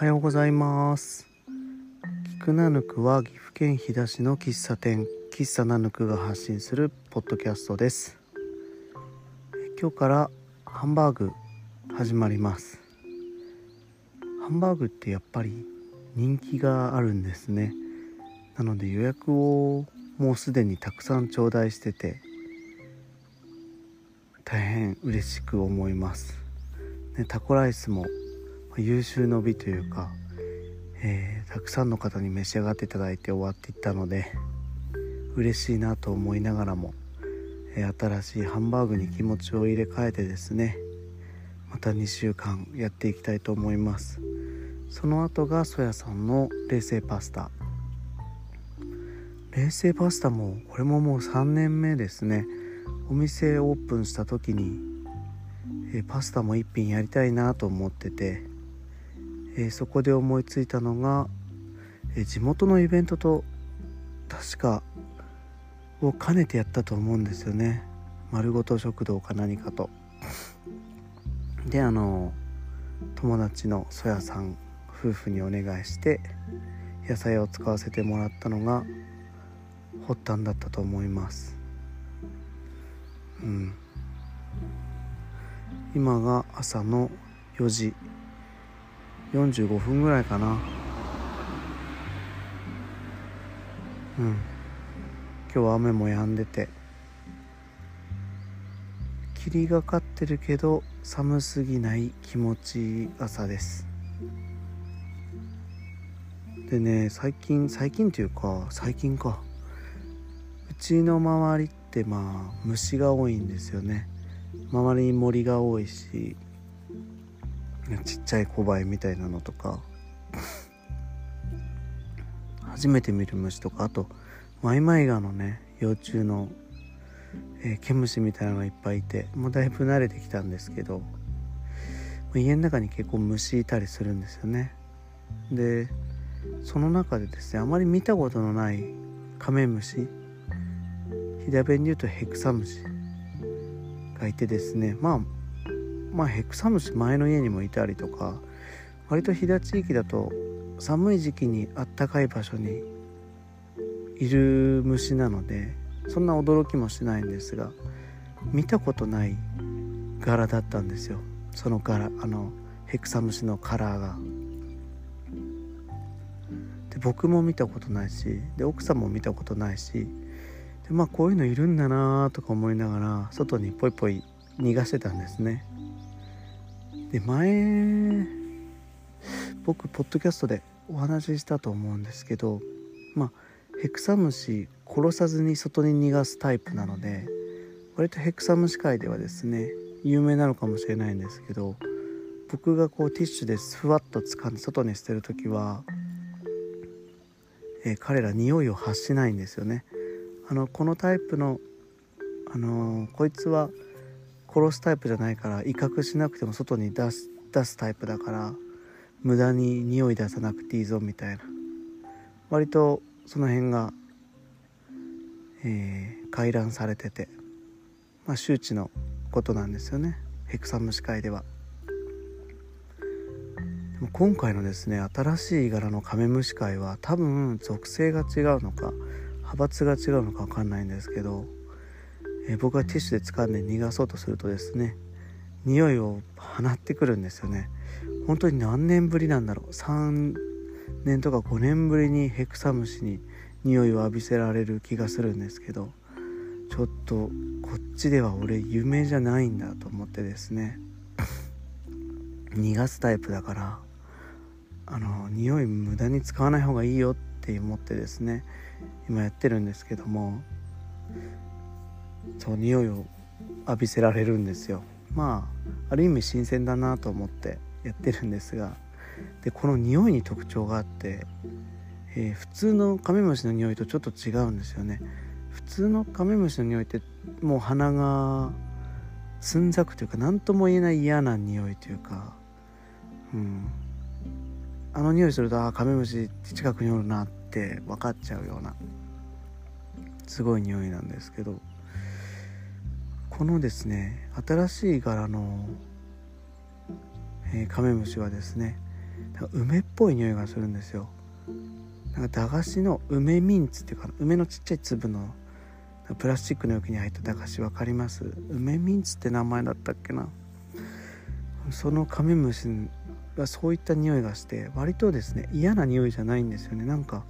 はようございます。菊名ぬくは岐阜県飛騨市の喫茶店喫茶ナヌクが発信するポッドキャストです。今日からハンバーグ始まります。ハンバーグってやっぱり人気があるんですね。なので予約をもうすでにたくさん頂戴してて大変嬉しく思います、ね、タコライスも優秀の美というか、えー、たくさんの方に召し上がっていただいて終わっていったので嬉しいなと思いながらも、えー、新しいハンバーグに気持ちを入れ替えてですねまた2週間やっていきたいと思います。その後がソヤさんの冷製パスタ。冷製パスタもこれももう3年目ですね。お店オープンした時に、え、パスタも1品やりたいなと思っててえー、そこで思いついたのが、えー、地元のイベントと確かを兼ねてやったと思うんですよね。丸ごと食堂か何かと。であの友達のそやさん夫婦にお願いして野菜を使わせてもらったのが発端だったと思います。うん。今が朝の4時。45分ぐらいかな。うん。今日は雨も止んでて。霧がかってるけど寒すぎない気持ちいい朝です。でね最近最近っていうか最近か。うちの周りってまあ虫が多いんですよね。周りに森が多いし。ちっちゃい小バエみたいなのとか。初めて見る虫とか。あとマイマイガのね幼虫の、えー、毛虫みたいなのがいっぱいいてもうだいぶ慣れてきたんですけど家の中に結構虫いたりするんですよね。でその中でですねあまり見たことのないカメムシ飛騨弁で言うとヘクサムシがいてですねまあまあヘクサムシ前の家にもいたりとか割と飛騨地域だと寒い時期にあったかい場所にいる虫なのでそんな驚きもしないんですが見たことない柄だったんですよその柄あのヘクサムシのカラーが。で僕も見たことないしで奥さんも見たことないしでまあこういうのいるんだなとか思いながら外にポイポイ逃がしてたんですね。で前僕ポッドキャストでお話ししたと思うんですけどまあヘクサムシ殺さずに外に逃がすタイプなので割とヘクサムシ界ではですね有名なのかもしれないんですけど僕がこうティッシュでふわっと掴んで外に捨てる時は、えー、彼ら匂いを発しないんですよね。あのこのタイプのあのー、こいつは殺すタイプじゃないから威嚇しなくても外に出す出すタイプだから無駄に匂い出さなくていいぞみたいな割とその辺が、えー、回覧されててまあ周知のことなんですよねヘクサムシ界では。でも今回のですね新しい柄のカメムシ界は多分属性が違うのか派閥が違うのか分かんないんですけどえ、僕がティッシュで掴んで逃がそうとするとですね匂いを放ってくるんですよね。本当に何年ぶりなんだろう。3年とか5年ぶりにヘクサムシに匂いを浴びせられる気がするんですけどちょっとこっちでは俺夢じゃないんだと思ってですね。逃がすタイプだからあの匂い無駄に使わない方がいいよって思ってですね今やってるんですけどもそう匂いを浴びせられるんですよ。まあある意味新鮮だなと思ってやってるんですが。でこの匂いに特徴があって、えー、普通のカメムシの匂いとちょっと違うんですよね。普通のカメムシの匂いってもう鼻が澄んざくというか何とも言えない嫌な匂いというか。うん。あの匂いするとあカメムシ近くにおるなって分かっちゃうようなすごい匂いなんですけど。このですね新しい柄の、えー、カメムシはですね梅っぽい匂いがするんですよ。なんか駄菓子の梅ミンツっていうか梅のちっちゃい粒のプラスチックの容器に入った駄菓子分かります？梅ミンツって名前だったっけな？そのカメムシがそういった匂いがして割とですね嫌な匂いじゃないんですよね。なんか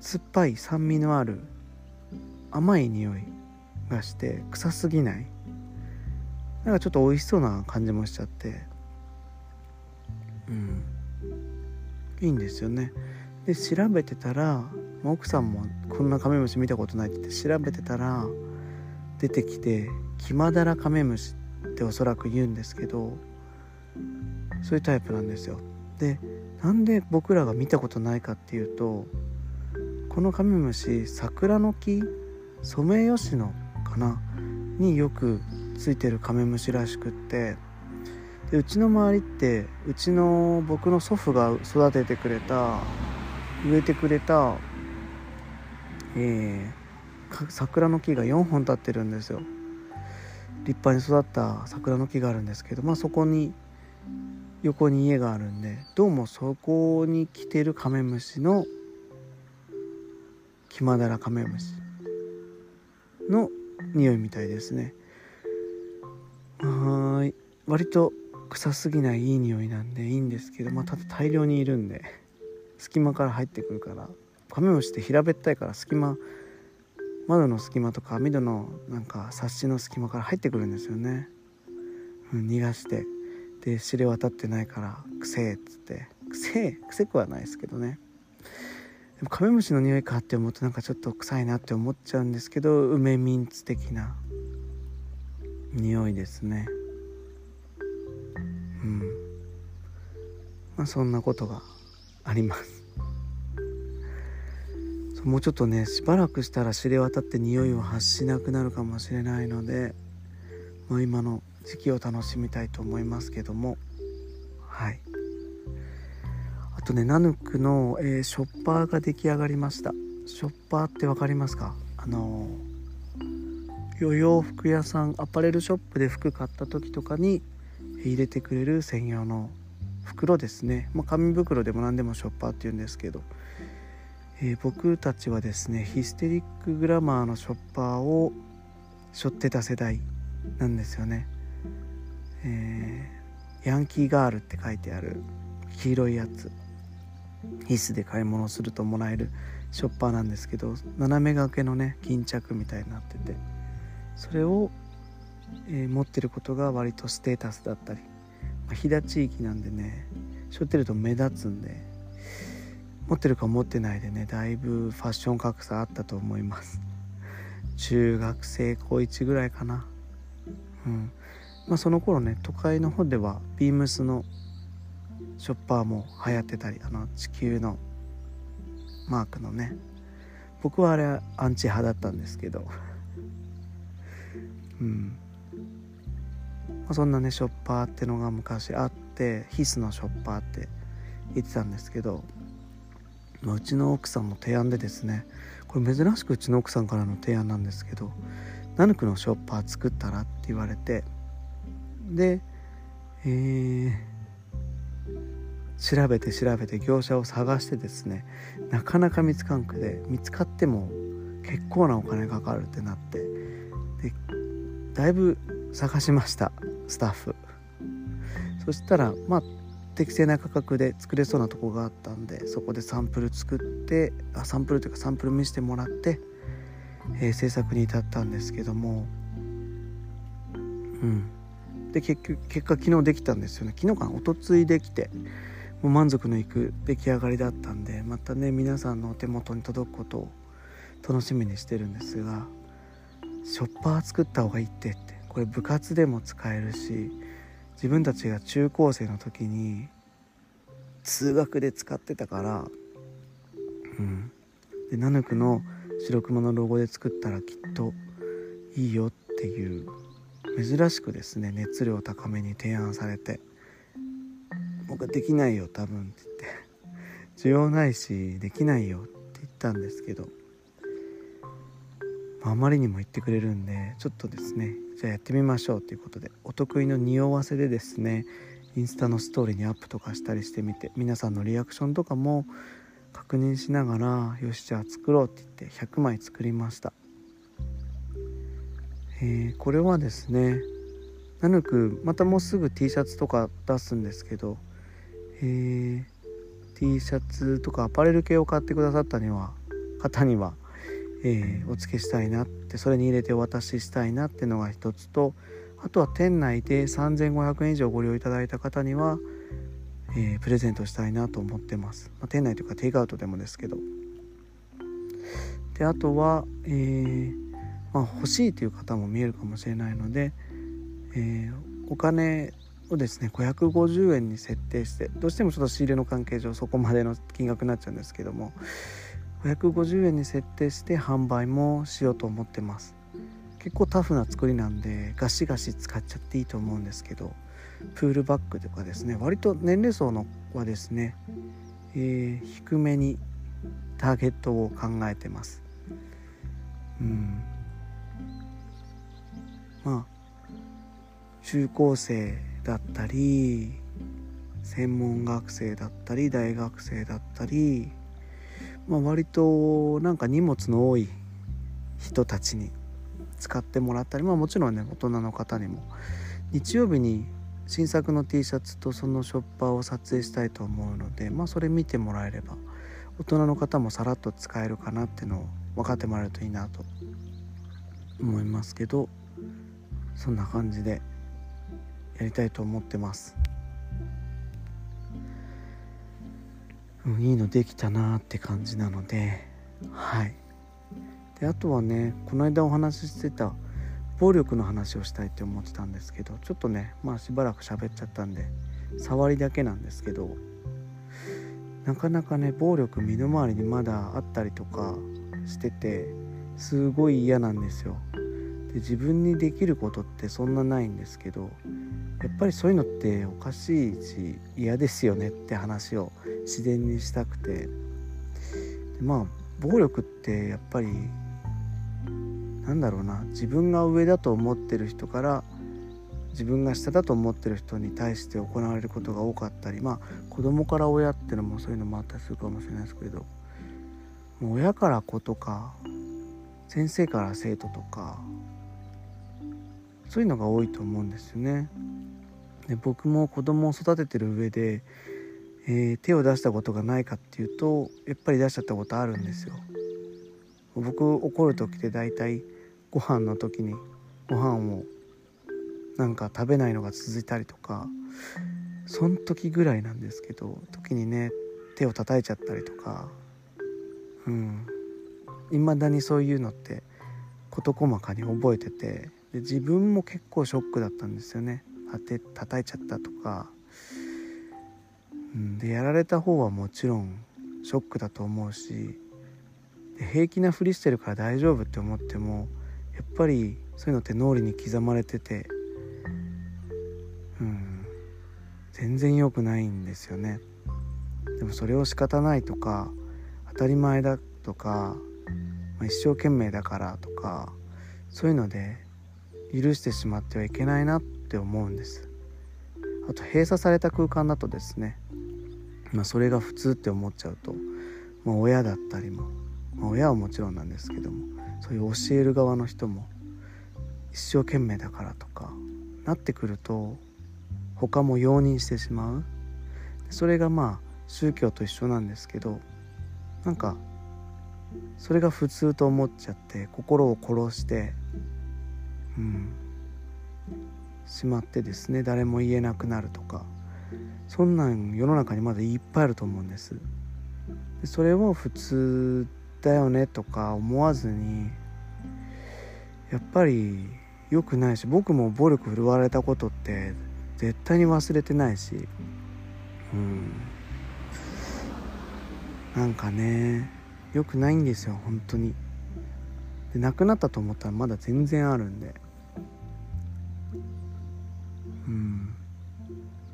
酸っぱい酸味のある甘い匂い。がして臭すぎない。なんかちょっと美味しそうな感じもしちゃって。うん。いいんですよね。で調べてたら奥さんもこんなカメムシ見たことないって言って調べてたら出てきてキマダラカメムシっておそらく言うんですけどそういうタイプなんですよ。でなんで僕らが見たことないかっていうとこのカメムシ桜の木ソメイヨシノかな？によくついてるカメムシらしくって。でうちの周りってうちの僕の祖父が育ててくれた植えてくれた、えー、桜の木が4本立ってるんですよ。立派に育った桜の木があるんですけどまあそこに横に家があるんでどうもそこに来てるカメムシのキマダラカメムシの匂いみたいですね。はい。割と臭すぎないいい匂いなんでいいんですけどまあただ大量にいるんで隙間から入ってくるからカメムシって平べったいから隙間窓の隙間とか網戸のなんか冊子の隙間から入ってくるんですよね、うん、逃がして。で知れ渡ってないから「くせえ」っつって「くせえ」くせくはないですけどねでもカメムシの匂いかって思うとなんかちょっと臭いなって思っちゃうんですけど梅ミンツ的な匂いですね。うん。まあそんなことがあります。もうちょっとねしばらくしたら知れ渡って匂いを発しなくなるかもしれないので、まあ、今の時期を楽しみたいと思いますけども。はい。とねナヌクの、えー、ショッパーが出来上がりました。ショッパーって分かりますか？あのー、洋服屋さんアパレルショップで服買った時とかに入れてくれる専用の袋ですね、まあ、紙袋でも何でもショッパーって言うんですけど。えー、僕たちはですねヒステリックグラマーのショッパーを背負ってた世代なんですよね、えー、ヤンキーガールって書いてある黄色いやつ。ヒスで買い物するともらえるショッパーなんですけど斜め掛けのね巾着みたいになっててそれを、えー、持ってることが割とステータスだったり、まあ、飛騨地域なんでね背負ってると目立つんで持ってるか持ってないでねだいぶファッション格差あったと思います。中学生高1ぐらいかな。うん。まあその頃ね都会の方ではビームスのショッパーも流行ってたりあの地球のマークのね僕はあれアンチ派だったんですけどうん、まあ、そんなねショッパーってのが昔あってヒスのショッパーって言ってたんですけどまあ、うちの奥さんの提案でですねこれ珍しくうちの奥さんからの提案なんですけど「ナヌクのショッパー作ったら?」って言われてでえー、調べて調べて業者を探してですねなかなか見つかんくで見つかっても結構なお金かかるってなってでだいぶ探しましたスタッフ。そしたらまあ適正な価格で作れそうなとこがあったんでそこでサンプル作ってあサンプルというかサンプル見せてもらって、えー、制作に至ったんですけどもうん。で結局結果昨日できたんですよね。昨日かな？おとついできてもう満足のいく出来上がりだったんでまたね皆さんのお手元に届くことを楽しみにしてるんですがショッパー作った方がいいってってこれ部活でも使えるし自分たちが中高生の時に通学で使ってたからうん。でナヌクの白熊のロゴで作ったらきっといいよっていう珍しくですね熱量高めに提案されて。僕はできないよ多分って言って。需要ないしできないよって言ったんですけど。あまりにも言ってくれるんでちょっとですねじゃあやってみましょうということで。お得意の匂わせでですねインスタのストーリーにアップとかしたりしてみて皆さんのリアクションとかも確認しながらよしじゃあ作ろうって言って100枚作りました、えー、これはですねナヌクまたもうすぐ T シャツとか出すんですけど、えー、T シャツとかアパレル系を買ってくださったには方には、えー、お付けしたいなってそれに入れてお渡ししたいなっていうのが一つとあとは店内で3500円以上ご利用いただいた方には、えー、プレゼントしたいなと思ってます、まあ、店内というかテイクアウトでもですけど。であとは、えー、まあ、欲しいという方も見えるかもしれないので、えー、お金をですね。550円に設定してどうしてもちょっと仕入れの関係上そこまでの金額になっちゃうんですけども550円に設定して販売もしようと思ってます。結構タフな作りなんでガシガシ使っちゃっていいと思うんですけどプールバッグとかですね。割と年齢層のはですね、えー、低めにターゲットを考えてます。うん。まあ中高生だったり専門学生だったり大学生だったり、まあ、割となんか荷物の多い人たちに使ってもらったりまあもちろんね大人の方にも。日曜日に新作の T シャツとそのショッパーを撮影したいと思うのでまあそれ見てもらえれば大人の方もさらっと使えるかなっていうのを分かってもらえるといいなと思いますけどそんな感じでやりたいと思ってます。うん、いいのできたなって感じなのではいであとはねこの間お話ししてた暴力の話をしたいって思ってたんですけどちょっとねまあしばらく喋っちゃったんで触りだけなんですけどなかなかね暴力身の回りにまだあったりとかしててすごい嫌なんですよで自分にできることってそんなないんですけどやっぱりそういうのっておかしいし嫌ですよねって話を自然にしたくて。でまあ暴力ってやっぱりなんだろうな。自分が上だと思ってる人から自分が下だと思ってる人に対して行われることが多かったりまあ子供から親ってのもそういうのもあったりするかもしれないですけどもう親から子とか先生から生徒とかそういうのが多いと思うんですよね。で僕も子供を育ててる上で、えー、手を出したことがないかっていうとやっぱり出しちゃったことあるんですよ。僕怒る時って大体ご飯の時にご飯をなんか食べないのが続いたりとかそん時ぐらいなんですけど時にね手を叩いちゃったりとかうんいまだにそういうのって事細かに覚えててで自分も結構ショックだったんですよね。当て叩いちゃったとか、うん、でやられた方はもちろんショックだと思うしで平気なふりしてるから大丈夫って思ってもやっぱりそういうのって脳裏に刻まれててうん全然良くないんですよね。でもそれを仕方ないとか当たり前だとか、ま、一生懸命だからとかそういうので許してしまってはいけないなって思うんです。あと閉鎖された空間だとですね、まあ、それが普通って思っちゃうと、まあ、親だったりもまあ、親はもちろんなんですけどもそういう教える側の人も一生懸命だからとかなってくると他も容認してしまう。それがまあ宗教と一緒なんですけどなんかそれが普通と思っちゃって心を殺してうん。しまってですね誰も言えなくなるとかそんなん世の中にまだいっぱいあると思うんです。でそれを普通だよねとか思わずにやっぱり良くないし僕も暴力振るわれたことって絶対に忘れてないしうん。なんかね良くないんですよ本当に。で亡くなったと思ったらまだ全然あるんで。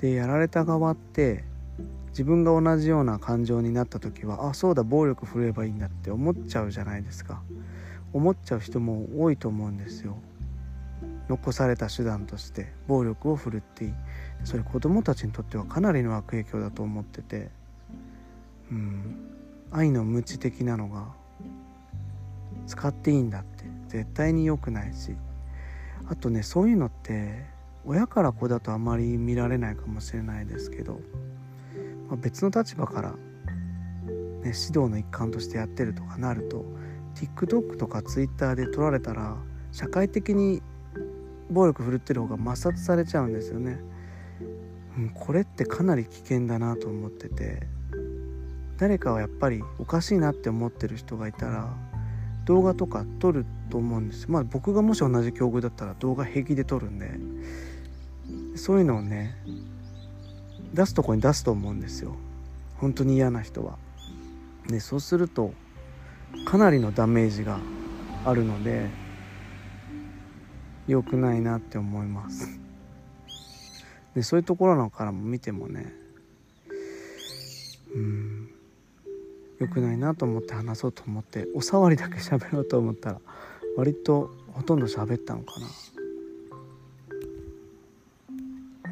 でやられた側って自分が同じような感情になった時はあそうだ暴力振ればいいんだって思っちゃうじゃないですか。思っちゃう人も多いと思うんですよ。残された手段として暴力を振るっていい。それ子供たちにとってはかなりの悪影響だと思ってて。うん。愛の無知的なのが使っていいんだって。絶対に良くないし。あとねそういうのって親から子だとあまり見られないかもしれないですけど、まあ、別の立場から、ね、指導の一環としてやってるとかなると TikTok とか Twitter で撮られたら社会的に暴力振るってる方が抹殺されちゃうんですよね。うん、これってかなり危険だなと思ってて誰かはやっぱりおかしいなって思ってる人がいたら動画とか撮ると思うんですまあ僕がもし同じ境遇だったら動画平気で撮るんでそういうのをね出すとこに出すと思うんですよ。本当に嫌な人は。でそうするとかなりのダメージがあるので良くないなって思います。でそういうところのからも見てもねうん良くないなと思って話そうと思ってお触りだけ喋ろうと思ったら割とほとんど喋ったのかな。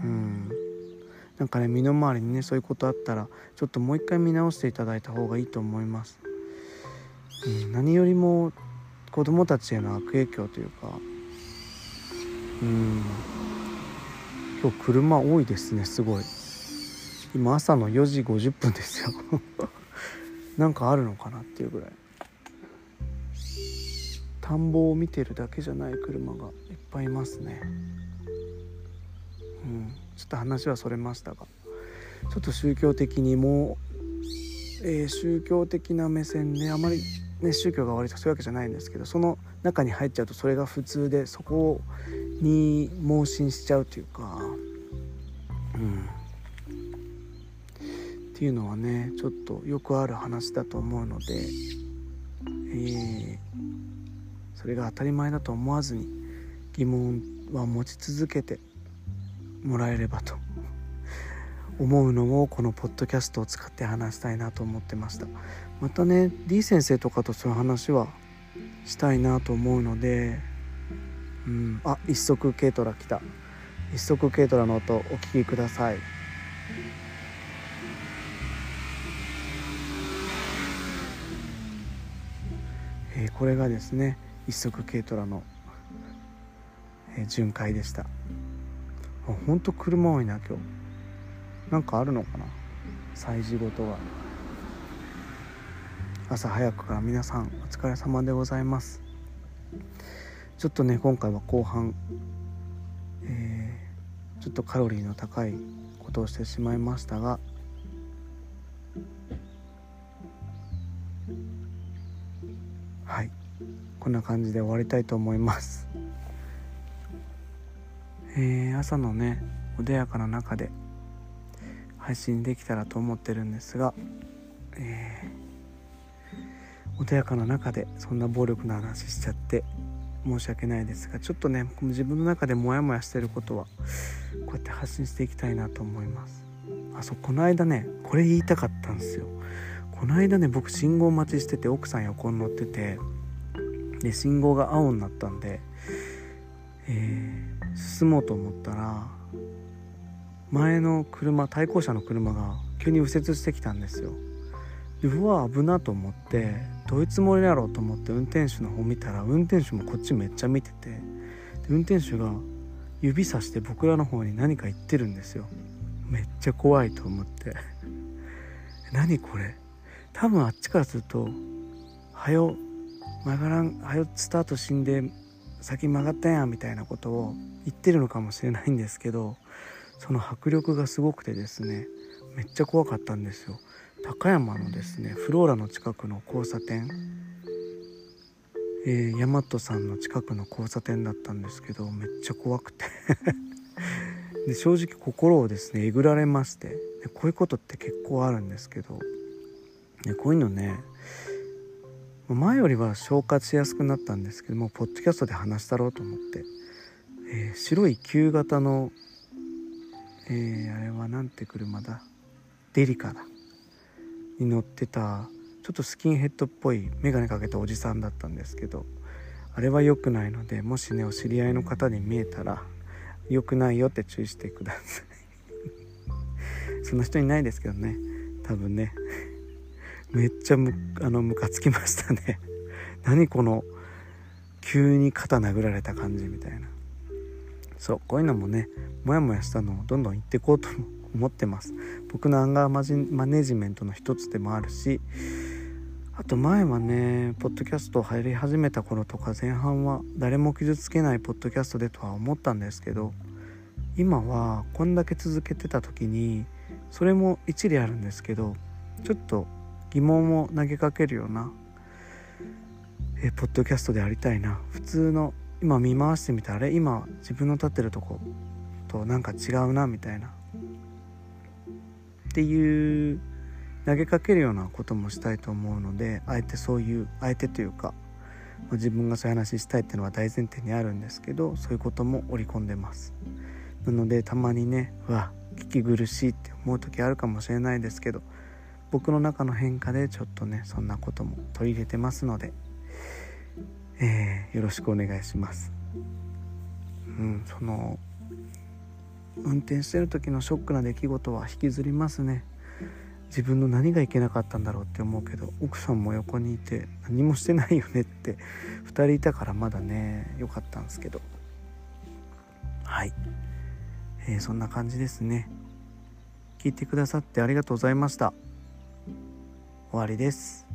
うん。なんかね身の回りにねそういうことあったらちょっともう一回見直していただいた方がいいと思います、うん、何よりも子供たちへの悪影響というかうん。今日車多いですねすごい。今朝の4時50分ですよ。なんかあるのかなっていうぐらい。田んぼを見てるだけじゃない車がいっぱいいますね。うん。ちょっと話はそれましたがちょっと宗教的にも、えー、宗教的な目線であまりね、宗教が悪いとかそういうわけじゃないんですけどその中に入っちゃうとそれが普通でそこに盲信しちゃうというか、うん、っていうのはねちょっとよくある話だと思うので、えー、それが当たり前だと思わずに疑問は持ち続けてもらえればと。思うのをこのポッドキャストを使って話したいなと思ってました。またね D 先生とかとそういう話はしたいなと思うのでうんあ一足軽トラ来た。一足軽トラの音お聞きください。えー、これがですね一足軽トラの、えー、巡回でした。ほんと車多いな今日。なんかあるのかな？催事事が。朝早くから皆さんお疲れ様でございます。ちょっとね今回は後半、えー、ちょっとカロリーの高いことをしてしまいましたが。はい。こんな感じで終わりたいと思います。えー、朝のね穏やかな中で配信できたらと思ってるんですが、えー、穏やかな中でそんな暴力の話しちゃって申し訳ないですがちょっとね自分の中でモヤモヤしてることはこうやって発信していきたいなと思います。あそうこの間ねこれ言いたかったんですよ。この間ね僕信号待ちしてて奥さん横に乗っててで信号が青になったんで、えー、進もうと思ったら前の車対向車の車が急に右折してきたんですよ。でうわ危なと思ってどういうつもりだろうと思って運転手の方見たら運転手もこっちめっちゃ見てて運転手が指さして僕らの方に何か言ってるんですよ。めっちゃ怖いと思って。何これ？多分あっちからすると「はよ曲がらんはよスタート死んで先曲がったやん」みたいなことを言ってるのかもしれないんですけどその迫力がすごくてですねめっちゃ怖かったんですよ。高山のですねフローラの近くの交差点。えー、大和さんの近くの交差点だったんですけどめっちゃ怖くて。で正直心をですねえぐられまして。でこういうことって結構あるんですけど。でこういうのね前よりは消化しやすくなったんですけどもポッドキャストで話したろうと思って、えー、白い旧型のえー、あれはなんて車だ？デリカだ。に乗ってたちょっとスキンヘッドっぽい眼鏡かけたおじさんだったんですけどあれは良くないのでもしねお知り合いの方に見えたら良くないよって注意してください。そんな人いないですけどね。多分ね。めっちゃむあのムカつきましたね。何この急に肩殴られた感じみたいな。そうこういうのもねモヤモヤしたのをどんどん言っていこうと思ってます。僕のアンガーマネジメントの一つでもあるしあと前はねポッドキャスト入り始めた頃とか前半は誰も傷つけないポッドキャストでとは思ったんですけど今はこんだけ続けてた時にそれも一理あるんですけどちょっと疑問を投げかけるようなえポッドキャストでありたいな。普通の今見回してみたあれ？今自分の立ってるとことなんか違うなみたいな。っていう投げかけるようなこともしたいと思うのであえてそういうあえてというか、ま、自分がそういう話したいっていうのは大前提にあるんですけどそういうことも織り込んでます。なのでたまにねうわ聞き苦しいって思う時あるかもしれないですけど僕の中の変化でちょっとねそんなことも取り入れてますので、えー、よろしくお願いします。うんその運転してる時のショックな出来事は引きずりますね。自分の何がいけなかったんだろうって思うけど奥さんも横にいて何もしてないよねって2人いたからまだね良かったんですけど。はい、えー、そんな感じですね。聞いてくださってありがとうございました。終わりです。